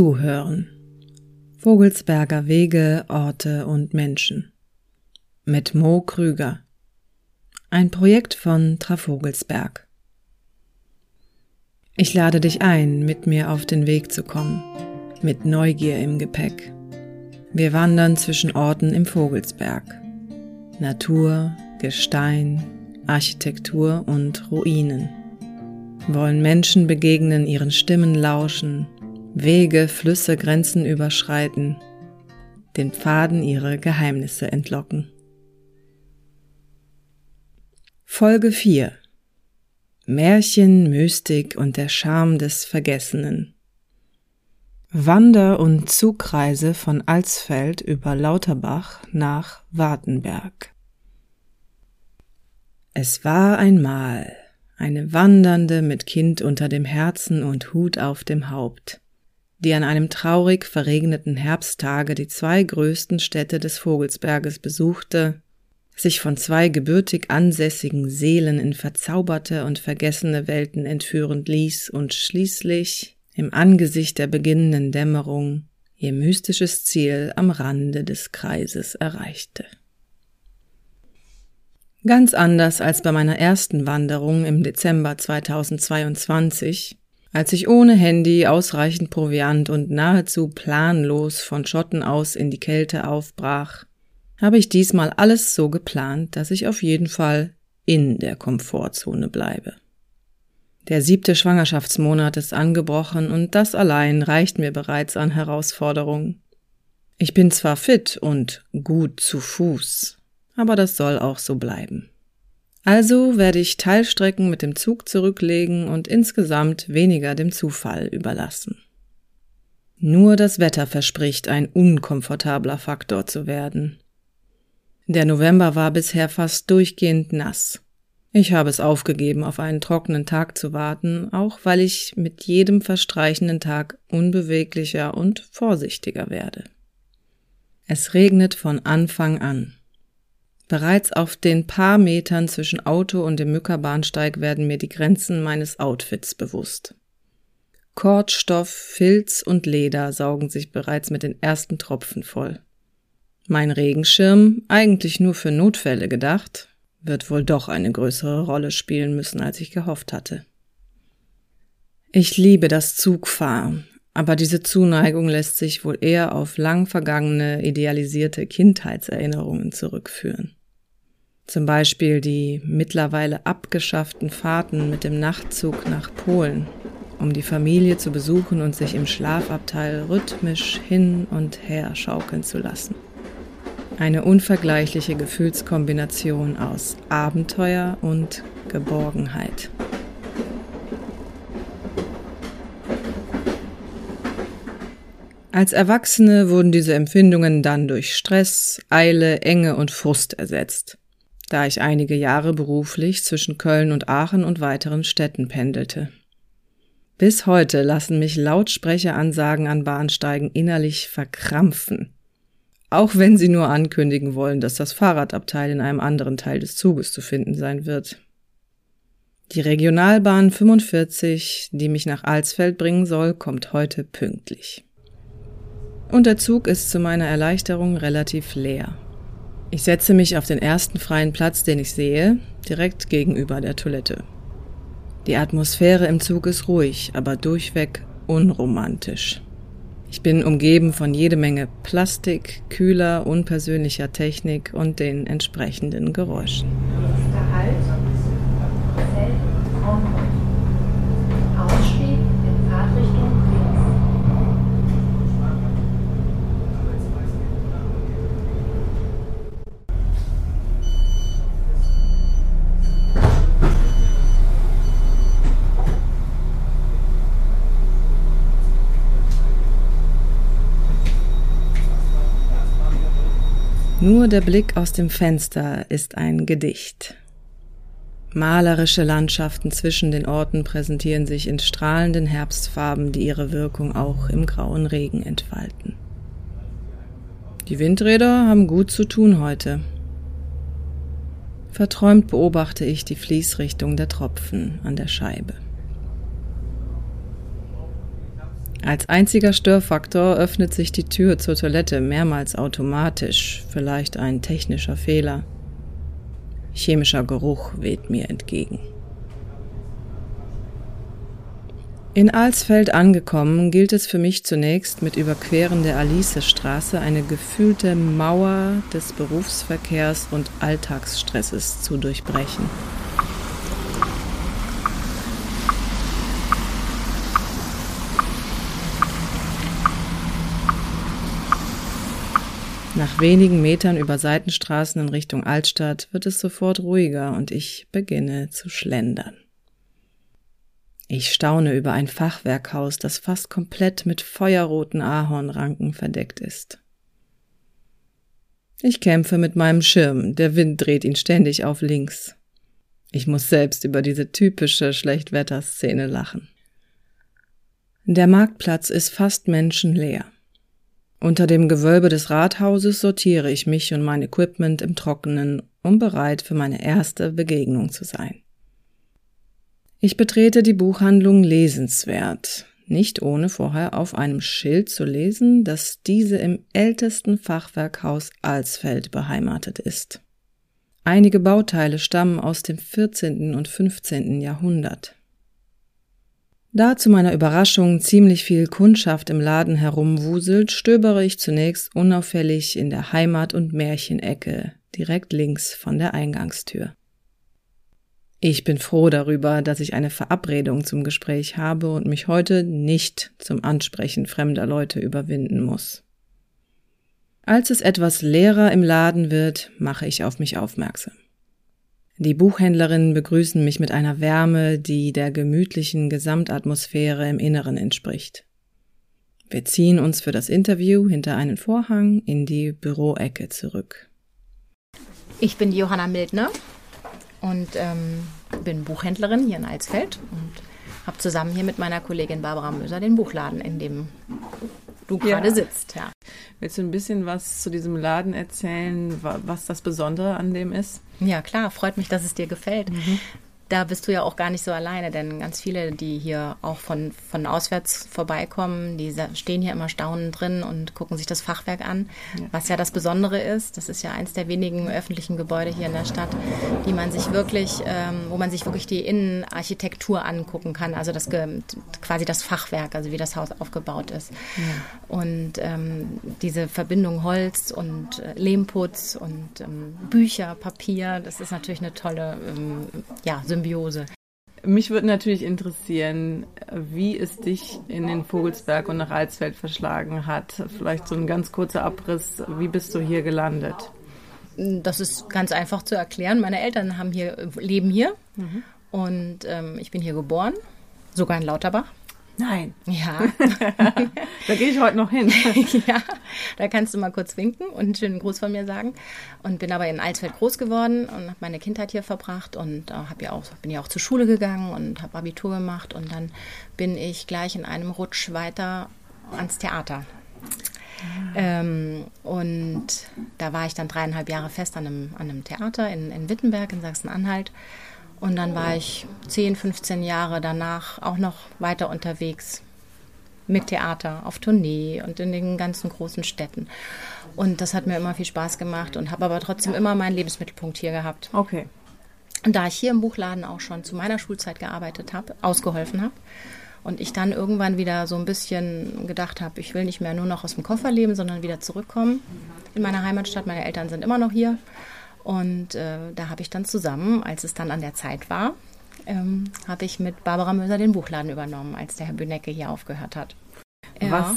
Zuhören. Vogelsberger Wege, Orte und Menschen. Mit Mo Krüger. Ein Projekt von Trafogelsberg. Ich lade dich ein, mit mir auf den Weg zu kommen, mit Neugier im Gepäck. Wir wandern zwischen Orten im Vogelsberg. Natur, Gestein, Architektur und Ruinen. Wollen Menschen begegnen, ihren Stimmen lauschen, Wege, Flüsse, Grenzen überschreiten, den Pfaden ihre Geheimnisse entlocken. Folge 4 Märchen, Mystik und der Charme des Vergessenen. Wander- und Zugreise von Alsfeld über Lauterbach nach Wartenberg. Es war einmal eine Wandernde mit Kind unter dem Herzen und Hut auf dem Haupt, die an einem traurig verregneten Herbsttage die zwei größten Städte des Vogelsberges besuchte sich von zwei gebürtig ansässigen Seelen in verzauberte und vergessene Welten entführen ließ und schließlich im Angesicht der beginnenden Dämmerung ihr mystisches Ziel am Rande des Kreises erreichte. Ganz anders als bei meiner ersten Wanderung im Dezember 2022, als ich ohne Handy, ausreichend Proviant und nahezu planlos von Schotten aus in die Kälte aufbrach, habe ich diesmal alles so geplant, dass ich auf jeden Fall in der Komfortzone bleibe. Der siebte Schwangerschaftsmonat ist angebrochen und das allein reicht mir bereits an Herausforderungen. Ich bin zwar fit und gut zu Fuß, aber das soll auch so bleiben. Also werde ich Teilstrecken mit dem Zug zurücklegen und insgesamt weniger dem Zufall überlassen. Nur das Wetter verspricht ein unkomfortabler Faktor zu werden. Der November war bisher fast durchgehend nass. Ich habe es aufgegeben, auf einen trockenen Tag zu warten, auch weil ich mit jedem verstreichenden Tag unbeweglicher und vorsichtiger werde. Es regnet von Anfang an. Bereits auf den paar Metern zwischen Auto und dem Mückerbahnsteig werden mir die Grenzen meines Outfits bewusst. Kordstoff, Filz und Leder saugen sich bereits mit den ersten Tropfen voll. Mein Regenschirm, eigentlich nur für Notfälle gedacht, wird wohl doch eine größere Rolle spielen müssen, als ich gehofft hatte. Ich liebe das Zugfahren, aber diese Zuneigung lässt sich wohl eher auf lang vergangene, idealisierte Kindheitserinnerungen zurückführen. Zum Beispiel die mittlerweile abgeschafften Fahrten mit dem Nachtzug nach Polen, um die Familie zu besuchen und sich im Schlafabteil rhythmisch hin und her schaukeln zu lassen. Eine unvergleichliche Gefühlskombination aus Abenteuer und Geborgenheit. Als Erwachsene wurden diese Empfindungen dann durch Stress, Eile, Enge und Frust ersetzt, da ich einige Jahre beruflich zwischen Köln und Aachen und weiteren Städten pendelte. Bis heute lassen mich Lautsprecheransagen an Bahnsteigen innerlich verkrampfen auch wenn sie nur ankündigen wollen, dass das Fahrradabteil in einem anderen Teil des Zuges zu finden sein wird. Die Regionalbahn 45, die mich nach Alsfeld bringen soll, kommt heute pünktlich. Und der Zug ist zu meiner Erleichterung relativ leer. Ich setze mich auf den ersten freien Platz, den ich sehe, direkt gegenüber der Toilette. Die Atmosphäre im Zug ist ruhig, aber durchweg unromantisch. Ich bin umgeben von jede Menge Plastik, kühler, unpersönlicher Technik und den entsprechenden Geräuschen. Halt. Nur der Blick aus dem Fenster ist ein Gedicht. Malerische Landschaften zwischen den Orten präsentieren sich in strahlenden Herbstfarben, die ihre Wirkung auch im grauen Regen entfalten. Die Windräder haben gut zu tun heute. Verträumt beobachte ich die Fließrichtung der Tropfen an der Scheibe. Als einziger Störfaktor öffnet sich die Tür zur Toilette mehrmals automatisch, vielleicht ein technischer Fehler. Chemischer Geruch weht mir entgegen. In Alsfeld angekommen, gilt es für mich zunächst mit Überqueren der Alicestraße eine gefühlte Mauer des Berufsverkehrs und Alltagsstresses zu durchbrechen. Nach wenigen Metern über Seitenstraßen in Richtung Altstadt wird es sofort ruhiger und ich beginne zu schlendern. Ich staune über ein Fachwerkhaus, das fast komplett mit feuerroten Ahornranken verdeckt ist. Ich kämpfe mit meinem Schirm, der Wind dreht ihn ständig auf links. Ich muss selbst über diese typische Schlechtwetterszene lachen. Der Marktplatz ist fast menschenleer. Unter dem Gewölbe des Rathauses sortiere ich mich und mein Equipment im Trockenen, um bereit für meine erste Begegnung zu sein. Ich betrete die Buchhandlung lesenswert, nicht ohne vorher auf einem Schild zu lesen, dass diese im ältesten Fachwerkhaus Alsfeld beheimatet ist. Einige Bauteile stammen aus dem 14. und 15. Jahrhundert. Da zu meiner Überraschung ziemlich viel Kundschaft im Laden herumwuselt, stöbere ich zunächst unauffällig in der Heimat- und Märchenecke, direkt links von der Eingangstür. Ich bin froh darüber, dass ich eine Verabredung zum Gespräch habe und mich heute nicht zum Ansprechen fremder Leute überwinden muss. Als es etwas leerer im Laden wird, mache ich auf mich aufmerksam. Die Buchhändlerinnen begrüßen mich mit einer Wärme, die der gemütlichen Gesamtatmosphäre im Inneren entspricht. Wir ziehen uns für das Interview hinter einen Vorhang in die Büroecke zurück. Ich bin Johanna Mildner und ähm, bin Buchhändlerin hier in Alsfeld und habe zusammen hier mit meiner Kollegin Barbara Möser den Buchladen, in dem du gerade ja. sitzt. Ja. Willst du ein bisschen was zu diesem Laden erzählen, was das Besondere an dem ist? Ja, klar, freut mich, dass es dir gefällt. Mhm da bist du ja auch gar nicht so alleine, denn ganz viele, die hier auch von, von auswärts vorbeikommen, die stehen hier immer staunend drin und gucken sich das Fachwerk an, ja. was ja das Besondere ist. Das ist ja eins der wenigen öffentlichen Gebäude hier in der Stadt, die man sich wirklich, ähm, wo man sich wirklich die Innenarchitektur angucken kann, also das quasi das Fachwerk, also wie das Haus aufgebaut ist. Ja. Und ähm, diese Verbindung Holz und äh, Lehmputz und ähm, Bücher, Papier, das ist natürlich eine tolle ähm, ja, Symbiose Symbiose. Mich würde natürlich interessieren, wie es dich in den Vogelsberg und nach Alsfeld verschlagen hat. Vielleicht so ein ganz kurzer Abriss. Wie bist du hier gelandet? Das ist ganz einfach zu erklären. Meine Eltern haben hier, leben hier mhm. und ähm, ich bin hier geboren, sogar in Lauterbach. Nein. Ja. da gehe ich heute noch hin. ja, da kannst du mal kurz winken und einen schönen Gruß von mir sagen. Und bin aber in Alsfeld groß geworden und habe meine Kindheit hier verbracht und äh, hab ja auch, bin ja auch zur Schule gegangen und habe Abitur gemacht und dann bin ich gleich in einem Rutsch weiter ans Theater. Ah. Ähm, und da war ich dann dreieinhalb Jahre fest an einem, an einem Theater in, in Wittenberg in Sachsen-Anhalt und dann war ich 10, 15 Jahre danach auch noch weiter unterwegs mit Theater auf Tournee und in den ganzen großen Städten. Und das hat mir immer viel Spaß gemacht und habe aber trotzdem immer meinen Lebensmittelpunkt hier gehabt. Okay. Und da ich hier im Buchladen auch schon zu meiner Schulzeit gearbeitet habe, ausgeholfen habe, und ich dann irgendwann wieder so ein bisschen gedacht habe, ich will nicht mehr nur noch aus dem Koffer leben, sondern wieder zurückkommen in meine Heimatstadt. Meine Eltern sind immer noch hier. Und äh, da habe ich dann zusammen, als es dann an der Zeit war, ähm, habe ich mit Barbara Möser den Buchladen übernommen, als der Herr Bünecke hier aufgehört hat. Ja. Was,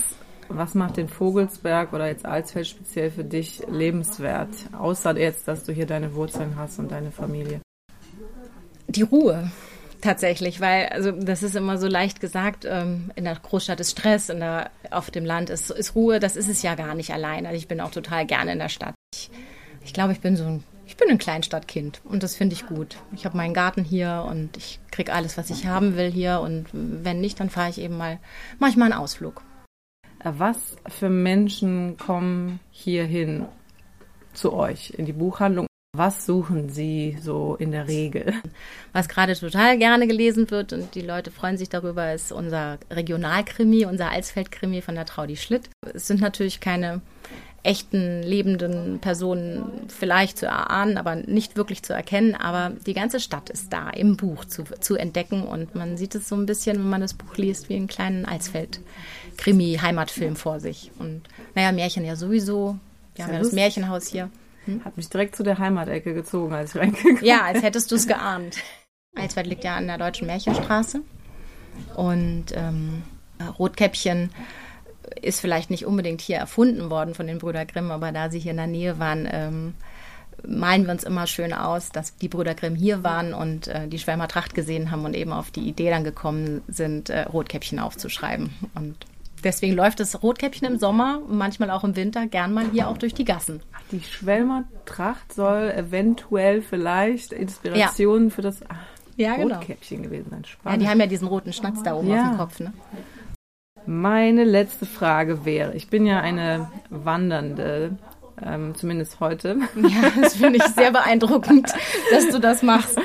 was macht den Vogelsberg oder jetzt Alsfeld speziell für dich lebenswert, außer jetzt, dass du hier deine Wurzeln hast und deine Familie? Die Ruhe tatsächlich, weil also das ist immer so leicht gesagt, ähm, in der Großstadt ist Stress, in der, auf dem Land ist, ist Ruhe, das ist es ja gar nicht allein. Also ich bin auch total gerne in der Stadt. Ich, ich glaube, ich bin so ein ich bin ein Kleinstadtkind und das finde ich gut. Ich habe meinen Garten hier und ich kriege alles, was ich haben will hier und wenn nicht, dann fahre ich eben mal manchmal einen Ausflug. Was für Menschen kommen hier hin zu euch in die Buchhandlung? Was suchen Sie so in der Regel? Was gerade total gerne gelesen wird und die Leute freuen sich darüber, ist unser Regionalkrimi, unser Alsfeld-Krimi von der Traudi Schlitt. Es sind natürlich keine echten lebenden Personen vielleicht zu erahnen, aber nicht wirklich zu erkennen. Aber die ganze Stadt ist da im Buch zu, zu entdecken und man sieht es so ein bisschen, wenn man das Buch liest, wie einen kleinen Alsfeld-Krimi-Heimatfilm vor sich. Und naja, Märchen ja sowieso. Wir haben ja das Märchenhaus hier. Hm? Hat mich direkt zu der Heimatecke gezogen, als ich reingekommen bin. Ja, als hättest du es geahnt. Alsfeld liegt ja an der Deutschen Märchenstraße. Und ähm, Rotkäppchen ist vielleicht nicht unbedingt hier erfunden worden von den Brüder Grimm, aber da sie hier in der Nähe waren, ähm, malen wir uns immer schön aus, dass die Brüder Grimm hier waren und äh, die Schwärmer Tracht gesehen haben und eben auf die Idee dann gekommen sind, äh, Rotkäppchen aufzuschreiben. Und deswegen läuft das Rotkäppchen im Sommer, manchmal auch im Winter, gern mal hier auch durch die Gassen. Ach, die Schwelmer Tracht soll eventuell vielleicht Inspiration ja. für das ach, ja, genau. Rotkäppchen gewesen sein. Spannend. Ja, die haben ja diesen roten Schnatz da oben ja. auf dem Kopf. Ne? Meine letzte Frage wäre, ich bin ja eine Wandernde, ähm, zumindest heute. Ja, das finde ich sehr beeindruckend, dass du das machst.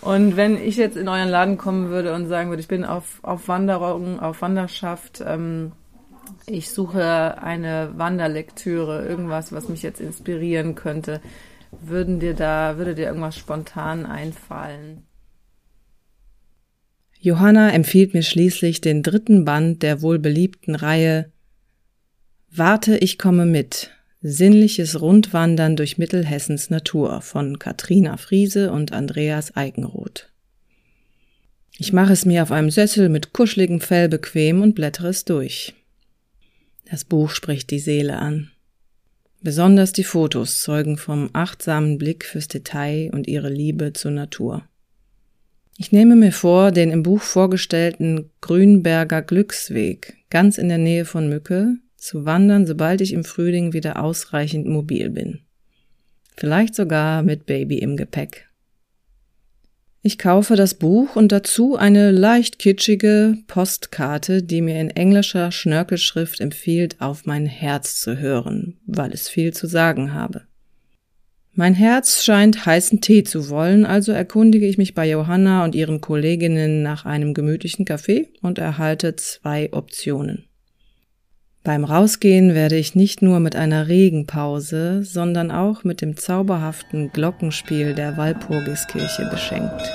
Und wenn ich jetzt in euren Laden kommen würde und sagen würde, ich bin auf, auf Wanderung, auf Wanderschaft, ähm, ich suche eine Wanderlektüre, irgendwas, was mich jetzt inspirieren könnte, würden dir da, würde dir irgendwas spontan einfallen? Johanna empfiehlt mir schließlich den dritten Band der wohlbeliebten Reihe Warte, ich komme mit. Sinnliches Rundwandern durch Mittelhessens Natur von Katrina Friese und Andreas Eigenroth. Ich mache es mir auf einem Sessel mit kuscheligem Fell bequem und blättere es durch. Das Buch spricht die Seele an. Besonders die Fotos zeugen vom achtsamen Blick fürs Detail und ihre Liebe zur Natur. Ich nehme mir vor, den im Buch vorgestellten Grünberger Glücksweg ganz in der Nähe von Mücke zu wandern, sobald ich im Frühling wieder ausreichend mobil bin. Vielleicht sogar mit Baby im Gepäck. Ich kaufe das Buch und dazu eine leicht kitschige Postkarte, die mir in englischer Schnörkelschrift empfiehlt, auf mein Herz zu hören, weil es viel zu sagen habe. Mein Herz scheint heißen Tee zu wollen, also erkundige ich mich bei Johanna und ihren Kolleginnen nach einem gemütlichen Kaffee und erhalte zwei Optionen. Beim Rausgehen werde ich nicht nur mit einer Regenpause, sondern auch mit dem zauberhaften Glockenspiel der Walpurgiskirche beschenkt.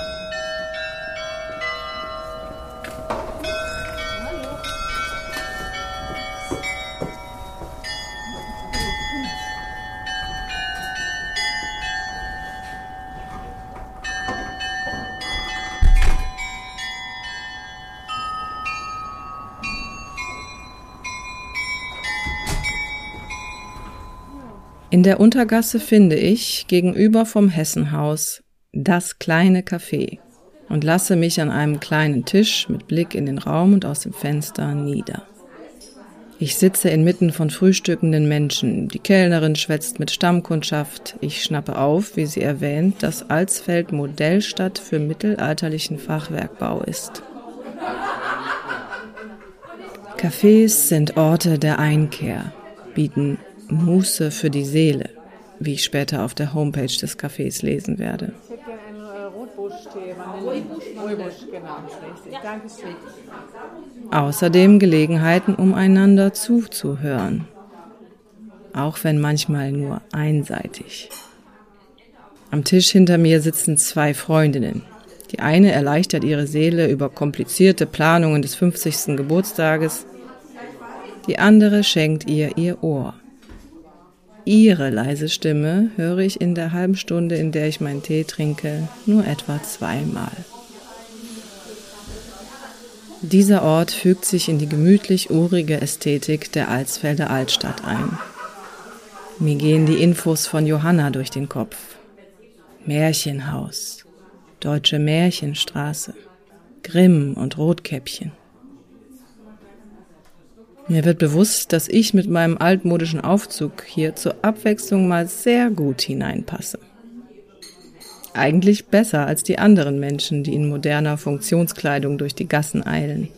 In der Untergasse finde ich, gegenüber vom Hessenhaus, das kleine Café und lasse mich an einem kleinen Tisch mit Blick in den Raum und aus dem Fenster nieder. Ich sitze inmitten von frühstückenden Menschen. Die Kellnerin schwätzt mit Stammkundschaft. Ich schnappe auf, wie sie erwähnt, dass Alsfeld Modellstadt für mittelalterlichen Fachwerkbau ist. Cafés sind Orte der Einkehr, bieten Muße für die Seele, wie ich später auf der Homepage des Cafés lesen werde. Ich hätte gerne einen Rotbusch-Tee. Rooibos, genau. Dankeschön. Außerdem Gelegenheiten, um einander zuzuhören. Auch wenn manchmal nur einseitig. Am Tisch hinter mir sitzen zwei Freundinnen. Die eine erleichtert ihre Seele über komplizierte Planungen des 50. Geburtstages. Die andere schenkt ihr ihr Ohr. Ihre leise Stimme höre ich in der halben Stunde, in der ich meinen Tee trinke, nur etwa zweimal. Dieser Ort fügt sich in die gemütlich urige Ästhetik der Alsfelder Altstadt ein. Mir gehen die Infos von Johanna durch den Kopf. Märchenhaus, Deutsche Märchenstraße, Grimm und Rotkäppchen. Mir wird bewusst, dass ich mit meinem altmodischen Aufzug hier zur Abwechslung mal sehr gut hineinpasse. Eigentlich besser als die anderen Menschen, die in moderner Funktionskleidung durch die Gassen eilen.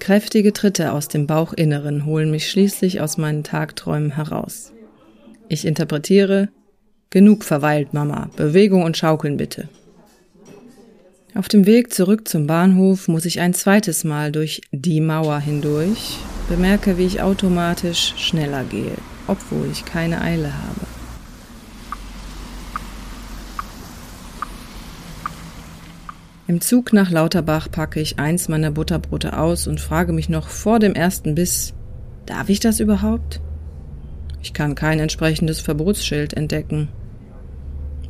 Kräftige Tritte aus dem Bauchinneren holen mich schließlich aus meinen Tagträumen heraus. Ich interpretiere, genug verweilt, Mama, Bewegung und Schaukeln bitte. Auf dem Weg zurück zum Bahnhof muss ich ein zweites Mal durch die Mauer hindurch, bemerke, wie ich automatisch schneller gehe, obwohl ich keine Eile habe. Im Zug nach Lauterbach packe ich eins meiner Butterbrote aus und frage mich noch vor dem ersten Biss, darf ich das überhaupt? Ich kann kein entsprechendes Verbotsschild entdecken.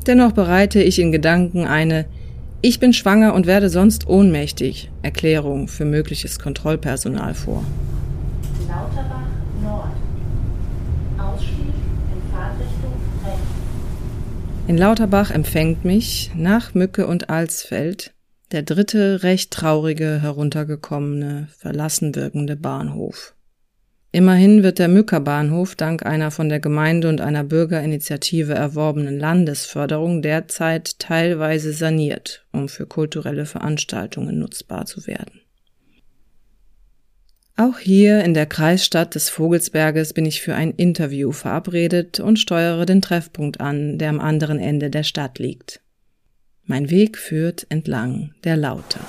Dennoch bereite ich in Gedanken eine Ich bin schwanger und werde sonst ohnmächtig Erklärung für mögliches Kontrollpersonal vor. Lauterbach Nord. Ausstieg in Fahrtrichtung rechts. In Lauterbach empfängt mich nach Mücke und Alsfeld der dritte recht traurige heruntergekommene, verlassen wirkende Bahnhof. Immerhin wird der Mückerbahnhof dank einer von der Gemeinde und einer Bürgerinitiative erworbenen Landesförderung derzeit teilweise saniert, um für kulturelle Veranstaltungen nutzbar zu werden. Auch hier in der Kreisstadt des Vogelsberges bin ich für ein Interview verabredet und steuere den Treffpunkt an, der am anderen Ende der Stadt liegt. Mein Weg führt entlang der Lauter.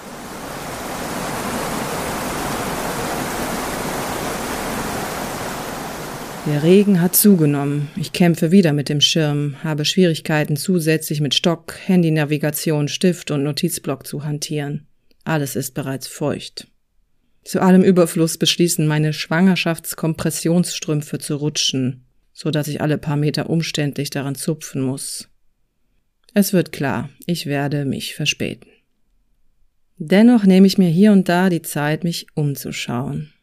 Der Regen hat zugenommen. Ich kämpfe wieder mit dem Schirm, habe Schwierigkeiten zusätzlich mit Stock, Handynavigation, Stift und Notizblock zu hantieren. Alles ist bereits feucht. Zu allem Überfluss beschließen meine Schwangerschaftskompressionsstrümpfe zu rutschen, so dass ich alle paar Meter umständlich daran zupfen muss. Es wird klar, ich werde mich verspäten. Dennoch nehme ich mir hier und da die Zeit, mich umzuschauen.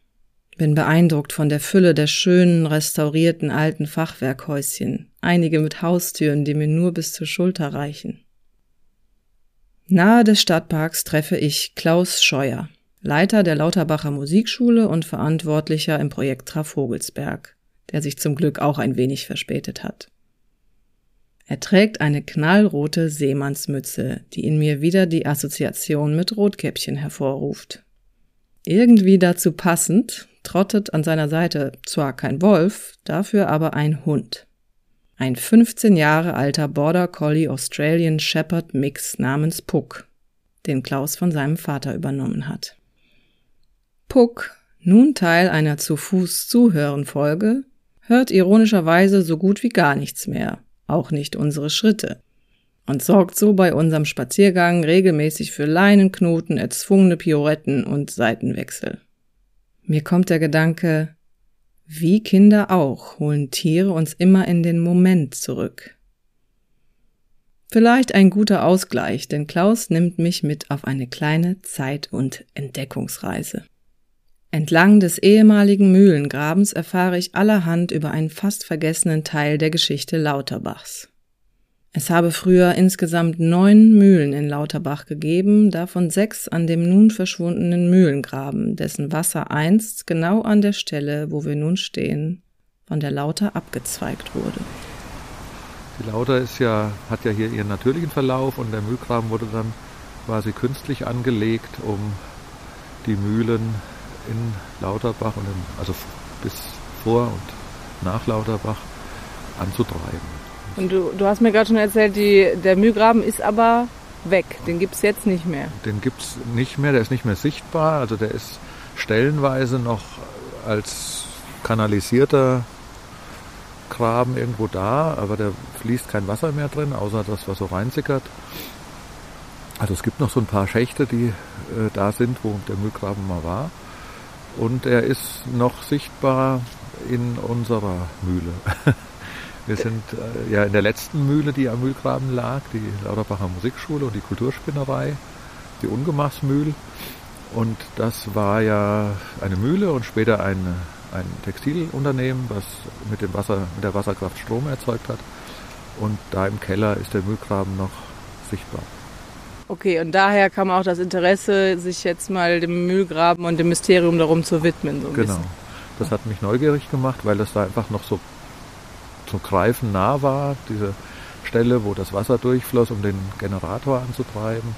Bin beeindruckt von der Fülle der schönen, restaurierten alten Fachwerkhäuschen, einige mit Haustüren, die mir nur bis zur Schulter reichen. Nahe des Stadtparks treffe ich Klaus Scheuer, Leiter der Lauterbacher Musikschule und Verantwortlicher im Projekt Trafogelsberg, der sich zum Glück auch ein wenig verspätet hat. Er trägt eine knallrote Seemannsmütze, die in mir wieder die Assoziation mit Rotkäppchen hervorruft. Irgendwie dazu passend trottet an seiner Seite zwar kein Wolf, dafür aber ein Hund. Ein 15 Jahre alter Border Collie Australian Shepherd Mix namens Puck, den Klaus von seinem Vater übernommen hat. Puck, nun Teil einer zu Fuß zuhören Folge, hört ironischerweise so gut wie gar nichts mehr auch nicht unsere Schritte, und sorgt so bei unserem Spaziergang regelmäßig für Leinenknoten, erzwungene Pioretten und Seitenwechsel. Mir kommt der Gedanke, wie Kinder auch holen Tiere uns immer in den Moment zurück. Vielleicht ein guter Ausgleich, denn Klaus nimmt mich mit auf eine kleine Zeit- und Entdeckungsreise. Entlang des ehemaligen Mühlengrabens erfahre ich allerhand über einen fast vergessenen Teil der Geschichte Lauterbachs. Es habe früher insgesamt neun Mühlen in Lauterbach gegeben, davon sechs an dem nun verschwundenen Mühlengraben, dessen Wasser einst genau an der Stelle, wo wir nun stehen, von der Lauter abgezweigt wurde. Die Lauter ist ja, hat ja hier ihren natürlichen Verlauf und der Mühlgraben wurde dann quasi künstlich angelegt, um die Mühlen in Lauterbach und in, also bis vor und nach Lauterbach anzutreiben. Und du, du hast mir gerade schon erzählt, die, der Mühlgraben ist aber weg. Den gibt es jetzt nicht mehr. Den gibt es nicht mehr, der ist nicht mehr sichtbar. Also der ist stellenweise noch als kanalisierter Graben irgendwo da, aber da fließt kein Wasser mehr drin, außer das, was so reinsickert. Also es gibt noch so ein paar Schächte, die äh, da sind, wo der Mühlgraben mal war und er ist noch sichtbar in unserer Mühle. Wir sind äh, ja in der letzten Mühle, die am Mühlgraben lag, die Lauterbacher Musikschule und die Kulturspinnerei, die Ungemachsmühl. Und das war ja eine Mühle und später ein, ein Textilunternehmen, was mit, dem Wasser, mit der Wasserkraft Strom erzeugt hat. Und da im Keller ist der Mühlgraben noch sichtbar. Okay, und daher kam auch das Interesse, sich jetzt mal dem Mühlgraben und dem Mysterium darum zu widmen. So genau. Bisschen. Das hat mich neugierig gemacht, weil das da einfach noch so zum Greifen nah war, diese Stelle, wo das Wasser durchfloss, um den Generator anzutreiben.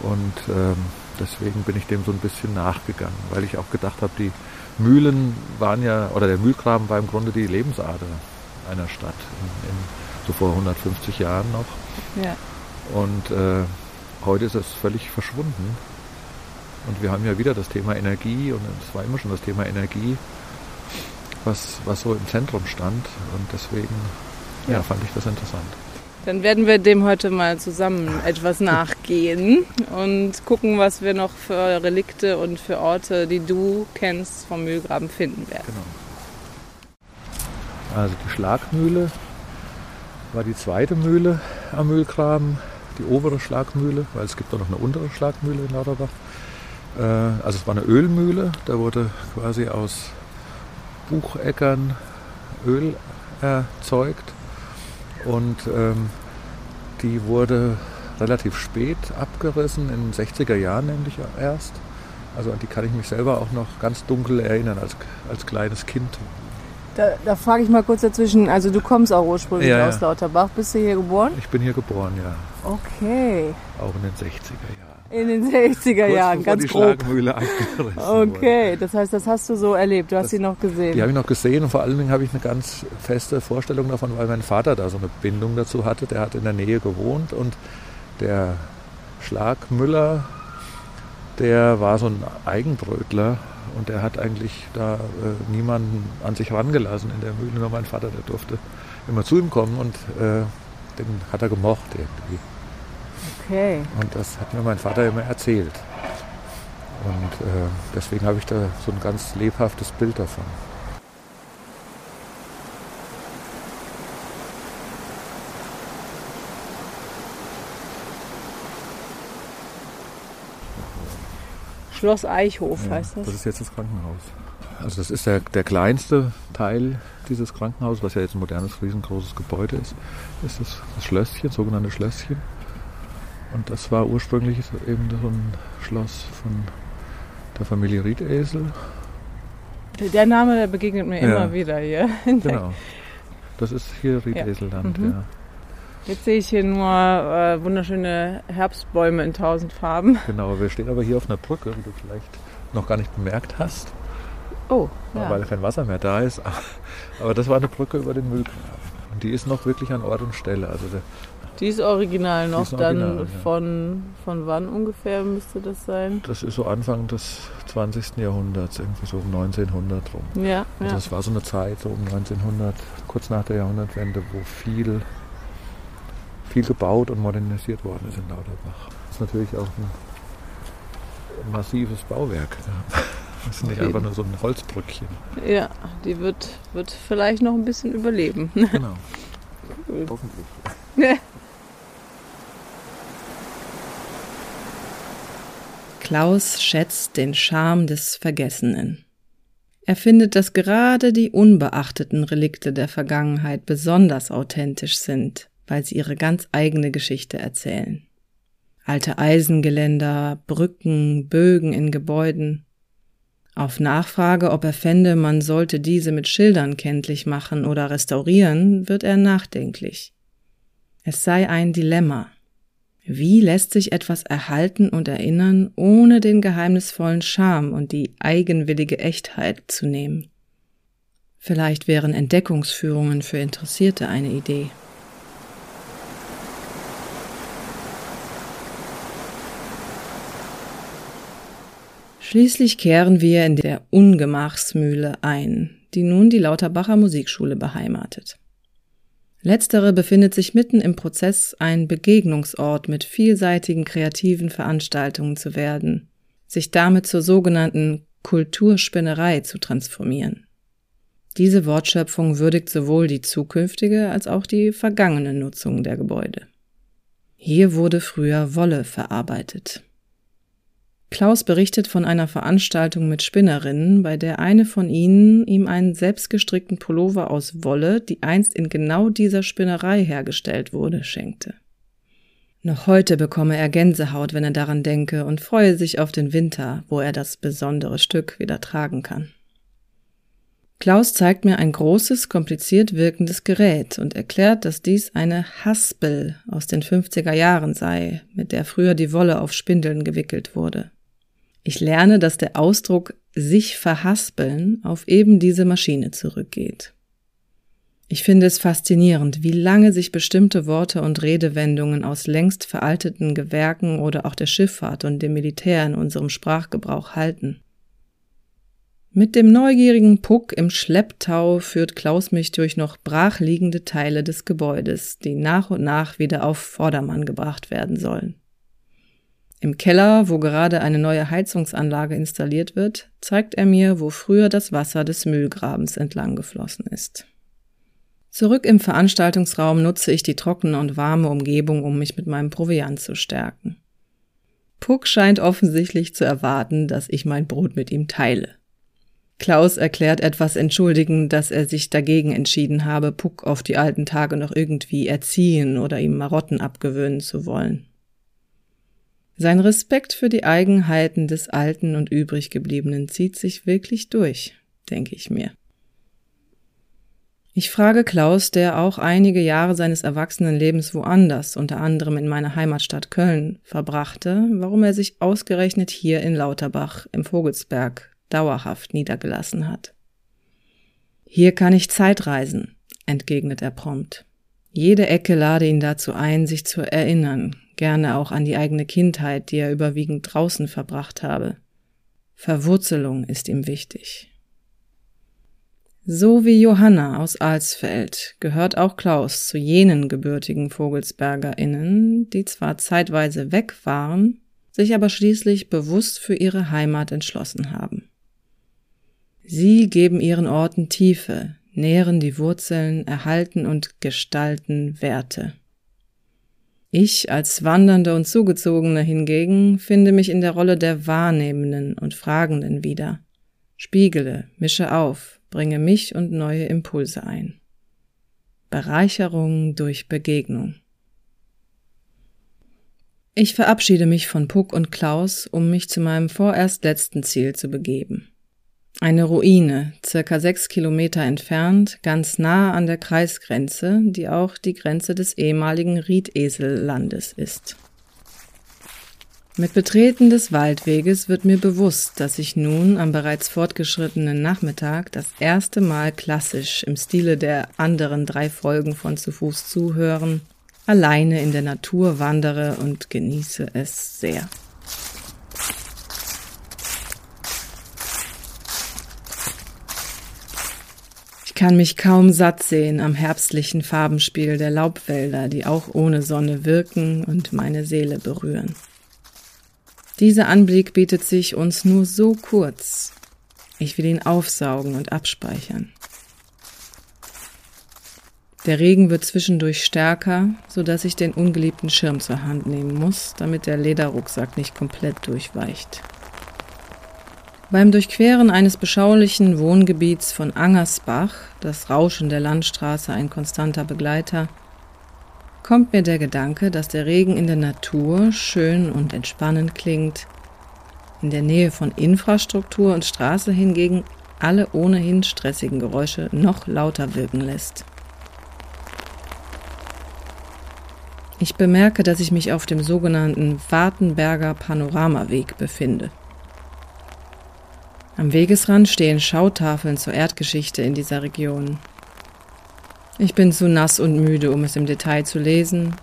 Und ähm, deswegen bin ich dem so ein bisschen nachgegangen, weil ich auch gedacht habe, die Mühlen waren ja, oder der Mühlgraben war im Grunde die Lebensader einer Stadt, in, in, so vor 150 Jahren noch. Ja. Und äh, heute ist es völlig verschwunden. Und wir haben ja wieder das Thema Energie und es war immer schon das Thema Energie, was, was so im Zentrum stand. Und deswegen ja. ja fand ich das interessant. Dann werden wir dem heute mal zusammen etwas nachgehen und gucken, was wir noch für Relikte und für Orte, die du kennst, vom Mühlgraben finden werden. Genau. Also die Schlagmühle war die zweite Mühle am Mühlgraben, die obere Schlagmühle, weil es gibt auch noch eine untere Schlagmühle in Lauterbach. Äh, also es war eine Ölmühle, da wurde quasi aus Bucheckern Öl erzeugt und ähm, die wurde relativ spät abgerissen, in den 60er Jahren nämlich erst. Also an die kann ich mich selber auch noch ganz dunkel erinnern als, als kleines Kind. Da, da frage ich mal kurz dazwischen, also du kommst auch ursprünglich ja, aus Lauterbach, bist du hier geboren? Ich bin hier geboren, ja. Okay. Auch in den 60er Jahren. In den 60er Jahren, ganz die grob. Schlagmühle Okay, das heißt, das hast du so erlebt, du hast das, sie noch gesehen. Die habe ich noch gesehen und vor allen Dingen habe ich eine ganz feste Vorstellung davon, weil mein Vater da so eine Bindung dazu hatte. Der hat in der Nähe gewohnt und der Schlagmüller, der war so ein Eigenbrötler und der hat eigentlich da äh, niemanden an sich rangelassen in der Mühle. Nur mein Vater, der durfte immer zu ihm kommen und äh, den hat er gemocht irgendwie. Okay. Und das hat mir mein Vater immer erzählt. Und äh, deswegen habe ich da so ein ganz lebhaftes Bild davon. Schloss Eichhof ja, heißt das. Das ist jetzt das Krankenhaus. Also das ist der, der kleinste Teil dieses Krankenhauses, was ja jetzt ein modernes, riesengroßes Gebäude ist, ist das, das Schlösschen, sogenannte Schlösschen. Und das war ursprünglich eben so ein Schloss von der Familie Riedesel. Der Name, der begegnet mir ja. immer wieder hier. Genau. Das ist hier Riedeselland, ja. Mhm. ja. Jetzt sehe ich hier nur äh, wunderschöne Herbstbäume in tausend Farben. Genau, wir stehen aber hier auf einer Brücke, wie du vielleicht noch gar nicht bemerkt hast. Oh, ja. Weil kein Wasser mehr da ist. Aber das war eine Brücke über den Mühlgraben. Und die ist noch wirklich an Ort und Stelle. Also die ist original noch. Ist original, dann von, von wann ungefähr müsste das sein? Das ist so Anfang des 20. Jahrhunderts, irgendwie so um 1900 rum. Ja. Also das war so eine Zeit, so um 1900, kurz nach der Jahrhundertwende, wo viel, viel gebaut und modernisiert worden ist in Lauterbach. Das ist natürlich auch ein massives Bauwerk. Das ist nicht einfach nur so ein Holzbrückchen. Ja, die wird, wird vielleicht noch ein bisschen überleben. Genau. Cool. Hoffentlich. Klaus schätzt den Charme des Vergessenen. Er findet, dass gerade die unbeachteten Relikte der Vergangenheit besonders authentisch sind, weil sie ihre ganz eigene Geschichte erzählen. Alte Eisengeländer, Brücken, Bögen in Gebäuden. Auf Nachfrage, ob er fände, man sollte diese mit Schildern kenntlich machen oder restaurieren, wird er nachdenklich. Es sei ein Dilemma. Wie lässt sich etwas erhalten und erinnern, ohne den geheimnisvollen Charme und die eigenwillige Echtheit zu nehmen? Vielleicht wären Entdeckungsführungen für Interessierte eine Idee. Schließlich kehren wir in der Ungemachsmühle ein, die nun die Lauterbacher Musikschule beheimatet. Letztere befindet sich mitten im Prozess, ein Begegnungsort mit vielseitigen kreativen Veranstaltungen zu werden, sich damit zur sogenannten Kulturspinnerei zu transformieren. Diese Wortschöpfung würdigt sowohl die zukünftige als auch die vergangene Nutzung der Gebäude. Hier wurde früher Wolle verarbeitet. Klaus berichtet von einer Veranstaltung mit Spinnerinnen, bei der eine von ihnen ihm einen selbstgestrickten Pullover aus Wolle, die einst in genau dieser Spinnerei hergestellt wurde, schenkte. Noch heute bekomme er Gänsehaut, wenn er daran denke, und freue sich auf den Winter, wo er das besondere Stück wieder tragen kann. Klaus zeigt mir ein großes, kompliziert wirkendes Gerät und erklärt, dass dies eine Haspel aus den 50er Jahren sei, mit der früher die Wolle auf Spindeln gewickelt wurde. Ich lerne, dass der Ausdruck sich verhaspeln auf eben diese Maschine zurückgeht. Ich finde es faszinierend, wie lange sich bestimmte Worte und Redewendungen aus längst veralteten Gewerken oder auch der Schifffahrt und dem Militär in unserem Sprachgebrauch halten. Mit dem neugierigen Puck im Schlepptau führt Klaus mich durch noch brachliegende Teile des Gebäudes, die nach und nach wieder auf Vordermann gebracht werden sollen. Im Keller, wo gerade eine neue Heizungsanlage installiert wird, zeigt er mir, wo früher das Wasser des Mühlgrabens entlang geflossen ist. Zurück im Veranstaltungsraum nutze ich die trockene und warme Umgebung, um mich mit meinem Proviant zu stärken. Puck scheint offensichtlich zu erwarten, dass ich mein Brot mit ihm teile. Klaus erklärt etwas entschuldigend, dass er sich dagegen entschieden habe, Puck auf die alten Tage noch irgendwie erziehen oder ihm Marotten abgewöhnen zu wollen. Sein Respekt für die Eigenheiten des Alten und Übriggebliebenen zieht sich wirklich durch, denke ich mir. Ich frage Klaus, der auch einige Jahre seines Erwachsenenlebens woanders, unter anderem in meiner Heimatstadt Köln, verbrachte, warum er sich ausgerechnet hier in Lauterbach im Vogelsberg dauerhaft niedergelassen hat. Hier kann ich Zeitreisen, entgegnet er prompt. Jede Ecke lade ihn dazu ein, sich zu erinnern, gerne auch an die eigene Kindheit, die er überwiegend draußen verbracht habe. Verwurzelung ist ihm wichtig. So wie Johanna aus Alsfeld gehört auch Klaus zu jenen gebürtigen VogelsbergerInnen, die zwar zeitweise weg waren, sich aber schließlich bewusst für ihre Heimat entschlossen haben. Sie geben ihren Orten Tiefe, nähren die Wurzeln, erhalten und gestalten Werte. Ich als Wandernde und Zugezogene hingegen finde mich in der Rolle der Wahrnehmenden und Fragenden wieder. Spiegele, mische auf, bringe mich und neue Impulse ein. Bereicherung durch Begegnung. Ich verabschiede mich von Puck und Klaus, um mich zu meinem vorerst letzten Ziel zu begeben. Eine Ruine, circa sechs Kilometer entfernt, ganz nah an der Kreisgrenze, die auch die Grenze des ehemaligen Riedesellandes ist. Mit Betreten des Waldweges wird mir bewusst, dass ich nun am bereits fortgeschrittenen Nachmittag das erste Mal klassisch im Stile der anderen drei Folgen von Zu Fuß zuhören, alleine in der Natur wandere und genieße es sehr. Kann mich kaum satt sehen am herbstlichen Farbenspiel der Laubwälder, die auch ohne Sonne wirken und meine Seele berühren. Dieser Anblick bietet sich uns nur so kurz. Ich will ihn aufsaugen und abspeichern. Der Regen wird zwischendurch stärker, so dass ich den ungeliebten Schirm zur Hand nehmen muss, damit der Lederrucksack nicht komplett durchweicht. Beim Durchqueren eines beschaulichen Wohngebiets von Angersbach, das Rauschen der Landstraße ein konstanter Begleiter, kommt mir der Gedanke, dass der Regen in der Natur schön und entspannend klingt, in der Nähe von Infrastruktur und Straße hingegen alle ohnehin stressigen Geräusche noch lauter wirken lässt. Ich bemerke, dass ich mich auf dem sogenannten Wartenberger Panoramaweg befinde. Am Wegesrand stehen Schautafeln zur Erdgeschichte in dieser Region. Ich bin zu nass und müde, um es im Detail zu lesen,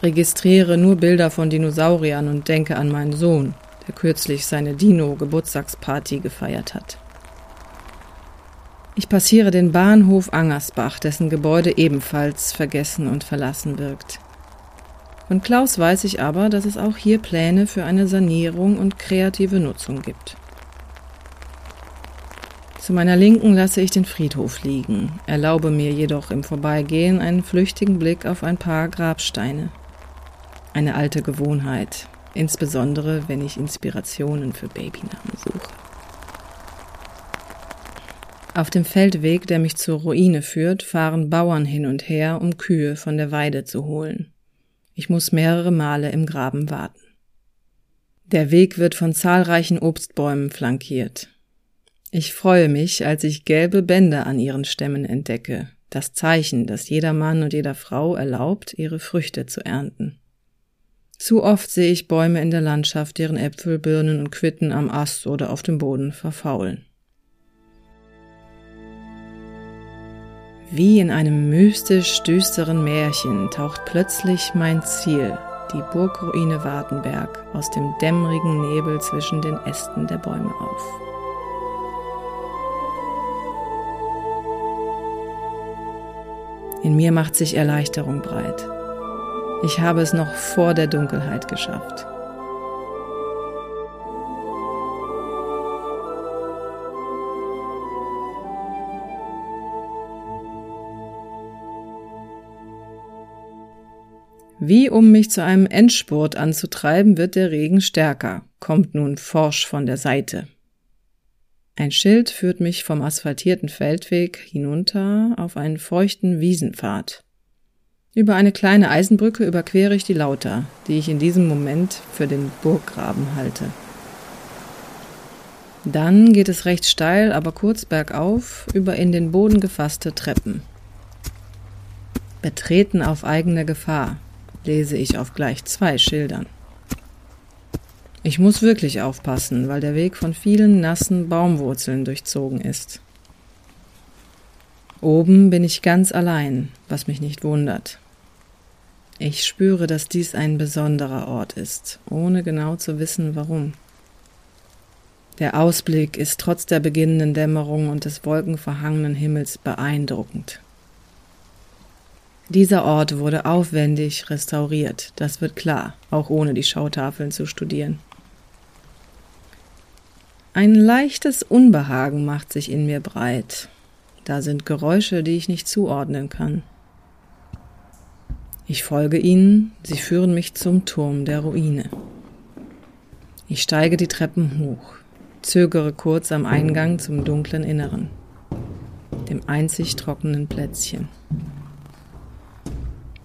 registriere nur Bilder von Dinosauriern und denke an meinen Sohn, der kürzlich seine Dino-Geburtstagsparty gefeiert hat. Ich passiere den Bahnhof Angersbach, dessen Gebäude ebenfalls vergessen und verlassen wirkt. Von Klaus weiß ich aber, dass es auch hier Pläne für eine Sanierung und kreative Nutzung gibt. Zu meiner Linken lasse ich den Friedhof liegen, erlaube mir jedoch im Vorbeigehen einen flüchtigen Blick auf ein paar Grabsteine. Eine alte Gewohnheit, insbesondere wenn ich Inspirationen für Babynamen suche. Auf dem Feldweg, der mich zur Ruine führt, fahren Bauern hin und her, um Kühe von der Weide zu holen. Ich muss mehrere Male im Graben warten. Der Weg wird von zahlreichen Obstbäumen flankiert. Ich freue mich, als ich gelbe Bänder an ihren Stämmen entdecke, das Zeichen, das jeder Mann und jeder Frau erlaubt, ihre Früchte zu ernten. Zu oft sehe ich Bäume in der Landschaft, deren Äpfel, Birnen und Quitten am Ast oder auf dem Boden verfaulen. Wie in einem mystisch düsteren Märchen taucht plötzlich mein Ziel, die Burgruine Wartenberg, aus dem dämmerigen Nebel zwischen den Ästen der Bäume auf. In mir macht sich Erleichterung breit. Ich habe es noch vor der Dunkelheit geschafft. Wie um mich zu einem Endspurt anzutreiben, wird der Regen stärker, kommt nun forsch von der Seite. Ein Schild führt mich vom asphaltierten Feldweg hinunter auf einen feuchten Wiesenpfad. Über eine kleine Eisenbrücke überquere ich die Lauter, die ich in diesem Moment für den Burggraben halte. Dann geht es recht steil, aber kurz bergauf über in den Boden gefasste Treppen. Betreten auf eigene Gefahr, lese ich auf gleich zwei Schildern. Ich muss wirklich aufpassen, weil der Weg von vielen nassen Baumwurzeln durchzogen ist. Oben bin ich ganz allein, was mich nicht wundert. Ich spüre, dass dies ein besonderer Ort ist, ohne genau zu wissen warum. Der Ausblick ist trotz der beginnenden Dämmerung und des wolkenverhangenen Himmels beeindruckend. Dieser Ort wurde aufwendig restauriert, das wird klar, auch ohne die Schautafeln zu studieren. Ein leichtes Unbehagen macht sich in mir breit. Da sind Geräusche, die ich nicht zuordnen kann. Ich folge ihnen, sie führen mich zum Turm der Ruine. Ich steige die Treppen hoch, zögere kurz am Eingang zum dunklen Inneren, dem einzig trockenen Plätzchen.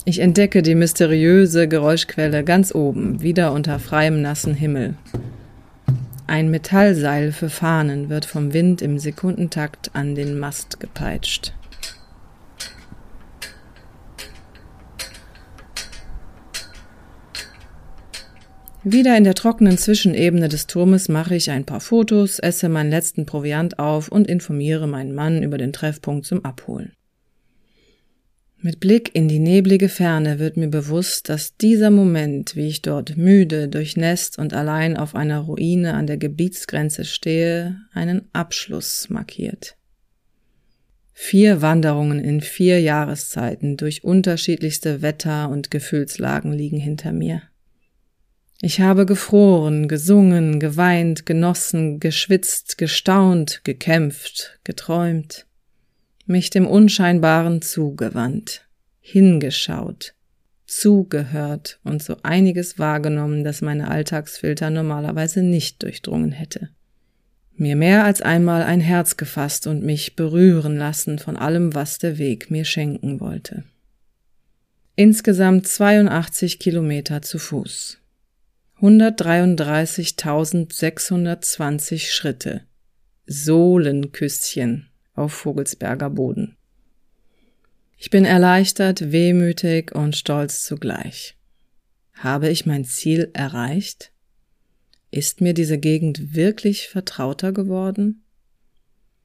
Ich entdecke die mysteriöse Geräuschquelle ganz oben, wieder unter freiem nassen Himmel. Ein Metallseil für Fahnen wird vom Wind im Sekundentakt an den Mast gepeitscht. Wieder in der trockenen Zwischenebene des Turmes mache ich ein paar Fotos, esse meinen letzten Proviant auf und informiere meinen Mann über den Treffpunkt zum Abholen. Mit Blick in die neblige Ferne wird mir bewusst, dass dieser Moment, wie ich dort müde, durchnässt und allein auf einer Ruine an der Gebietsgrenze stehe, einen Abschluss markiert. Vier Wanderungen in vier Jahreszeiten durch unterschiedlichste Wetter und Gefühlslagen liegen hinter mir. Ich habe gefroren, gesungen, geweint, genossen, geschwitzt, gestaunt, gekämpft, geträumt mich dem Unscheinbaren zugewandt, hingeschaut, zugehört und so einiges wahrgenommen, das meine Alltagsfilter normalerweise nicht durchdrungen hätte. Mir mehr als einmal ein Herz gefasst und mich berühren lassen von allem, was der Weg mir schenken wollte. Insgesamt 82 Kilometer zu Fuß. 133.620 Schritte. Sohlenküsschen auf Vogelsberger Boden. Ich bin erleichtert, wehmütig und stolz zugleich. Habe ich mein Ziel erreicht? Ist mir diese Gegend wirklich vertrauter geworden?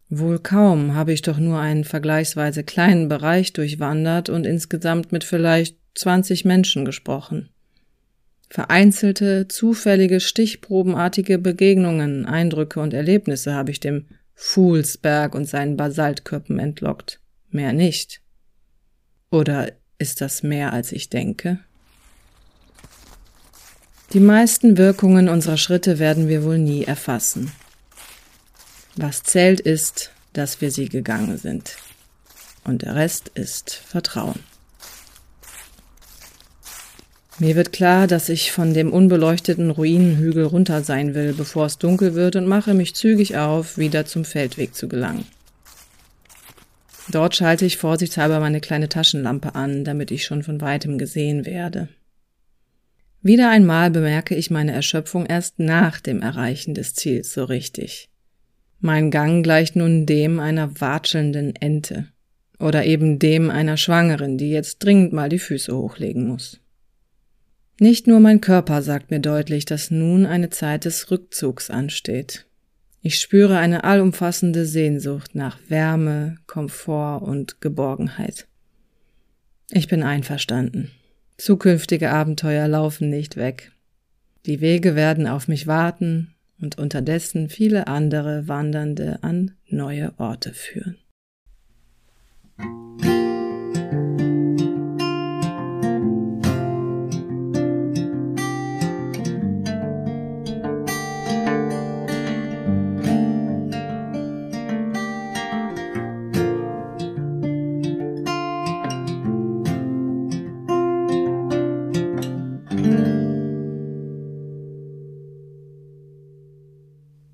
Wohl kaum habe ich doch nur einen vergleichsweise kleinen Bereich durchwandert und insgesamt mit vielleicht 20 Menschen gesprochen. Vereinzelte, zufällige, stichprobenartige Begegnungen, Eindrücke und Erlebnisse habe ich dem Fuhlsberg und seinen Basaltkörpen entlockt. Mehr nicht. Oder ist das mehr, als ich denke? Die meisten Wirkungen unserer Schritte werden wir wohl nie erfassen. Was zählt ist, dass wir sie gegangen sind. Und der Rest ist Vertrauen. Mir wird klar, dass ich von dem unbeleuchteten Ruinenhügel runter sein will, bevor es dunkel wird und mache mich zügig auf, wieder zum Feldweg zu gelangen. Dort schalte ich vorsichtshalber meine kleine Taschenlampe an, damit ich schon von weitem gesehen werde. Wieder einmal bemerke ich meine Erschöpfung erst nach dem Erreichen des Ziels so richtig. Mein Gang gleicht nun dem einer watschelnden Ente oder eben dem einer Schwangeren, die jetzt dringend mal die Füße hochlegen muss. Nicht nur mein Körper sagt mir deutlich, dass nun eine Zeit des Rückzugs ansteht. Ich spüre eine allumfassende Sehnsucht nach Wärme, Komfort und Geborgenheit. Ich bin einverstanden. Zukünftige Abenteuer laufen nicht weg. Die Wege werden auf mich warten und unterdessen viele andere Wandernde an neue Orte führen.